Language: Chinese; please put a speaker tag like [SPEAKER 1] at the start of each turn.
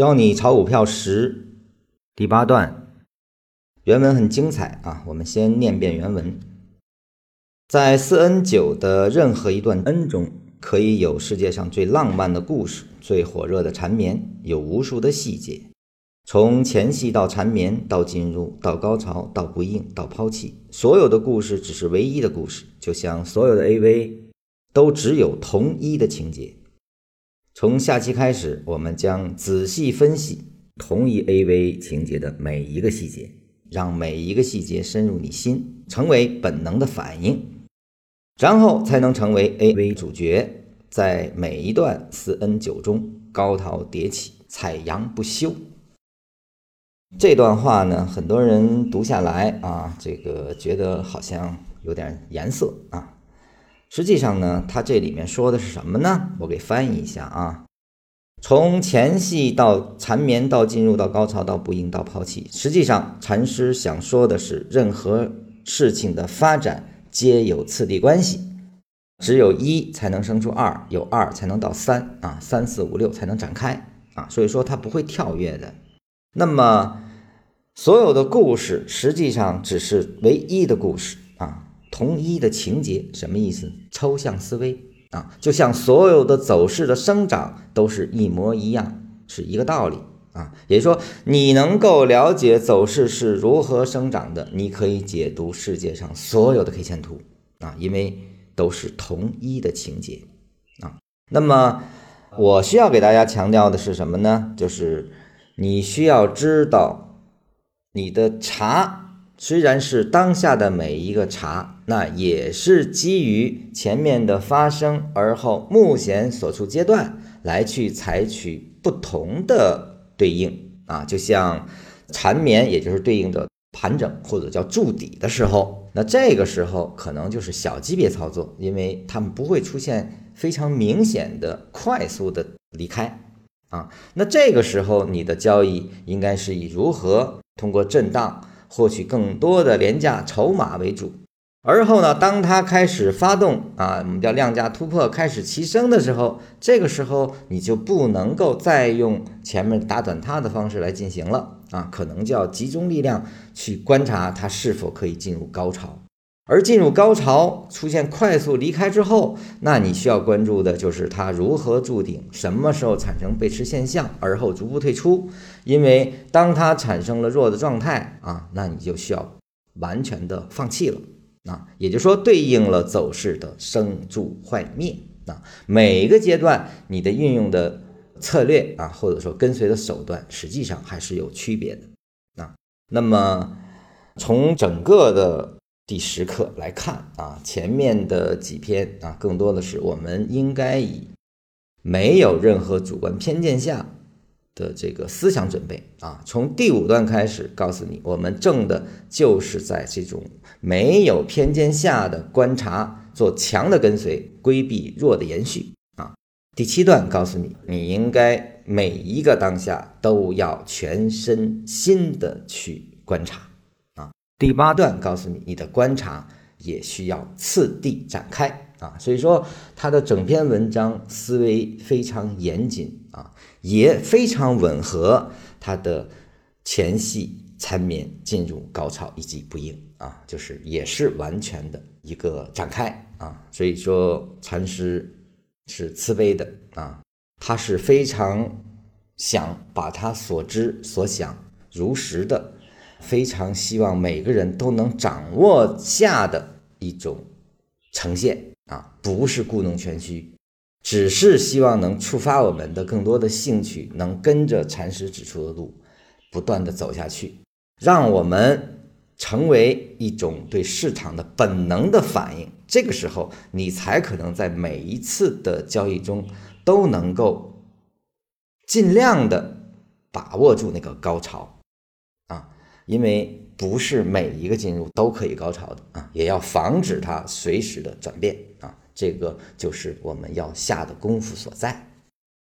[SPEAKER 1] 教你炒股票十第八段，原文很精彩啊！我们先念遍原文。在四 N 九的任何一段 N 中，可以有世界上最浪漫的故事，最火热的缠绵，有无数的细节，从前戏到缠绵，到进入，到高潮，到不应，到抛弃，所有的故事只是唯一的故事，就像所有的 AV 都只有同一的情节。从下期开始，我们将仔细分析同一 AV 情节的每一个细节，让每一个细节深入你心，成为本能的反应，然后才能成为 AV 主角，在每一段四 N 九中高潮迭起，采阳不休。这段话呢，很多人读下来啊，这个觉得好像有点颜色啊。实际上呢，它这里面说的是什么呢？我给翻译一下啊。从前戏到缠绵，到进入，到高潮，到不应，到抛弃。实际上，禅师想说的是，任何事情的发展皆有次第关系，只有一才能生出二，有二才能到三啊，三四五六才能展开啊。所以说，它不会跳跃的。那么，所有的故事实际上只是唯一的故事。同一的情节什么意思？抽象思维啊，就像所有的走势的生长都是一模一样，是一个道理啊。也就是说，你能够了解走势是如何生长的，你可以解读世界上所有的 K 线图啊，因为都是同一的情节啊。那么，我需要给大家强调的是什么呢？就是你需要知道你的茶。虽然是当下的每一个茶，那也是基于前面的发生，而后目前所处阶段来去采取不同的对应啊，就像缠绵，也就是对应的盘整或者叫筑底的时候，那这个时候可能就是小级别操作，因为他们不会出现非常明显的快速的离开啊，那这个时候你的交易应该是以如何通过震荡。获取更多的廉价筹码为主，而后呢，当它开始发动啊，我们叫量价突破开始齐升的时候，这个时候你就不能够再用前面打短塌的方式来进行了啊，可能就要集中力量去观察它是否可以进入高潮。而进入高潮出现快速离开之后，那你需要关注的就是它如何筑顶，什么时候产生背驰现象，而后逐步退出。因为当它产生了弱的状态啊，那你就需要完全的放弃了啊，也就是说对应了走势的生住坏灭啊。每一个阶段你的运用的策略啊，或者说跟随的手段，实际上还是有区别的啊。那么从整个的。第十课来看啊，前面的几篇啊，更多的是我们应该以没有任何主观偏见下的这个思想准备啊。从第五段开始，告诉你，我们正的就是在这种没有偏见下的观察，做强的跟随，规避弱的延续啊。第七段告诉你，你应该每一个当下都要全身心的去观察啊。第八段告诉你，你的观察也需要次第展开啊，所以说他的整篇文章思维非常严谨啊，也非常吻合他的前戏缠绵进入高潮以及不应啊，就是也是完全的一个展开啊，所以说禅师是慈悲的啊，他是非常想把他所知所想如实的。非常希望每个人都能掌握下的一种呈现啊，不是故弄玄虚，只是希望能触发我们的更多的兴趣，能跟着禅师指出的路不断的走下去，让我们成为一种对市场的本能的反应。这个时候，你才可能在每一次的交易中都能够尽量的把握住那个高潮啊。因为不是每一个进入都可以高潮的啊，也要防止它随时的转变啊，这个就是我们要下的功夫所在。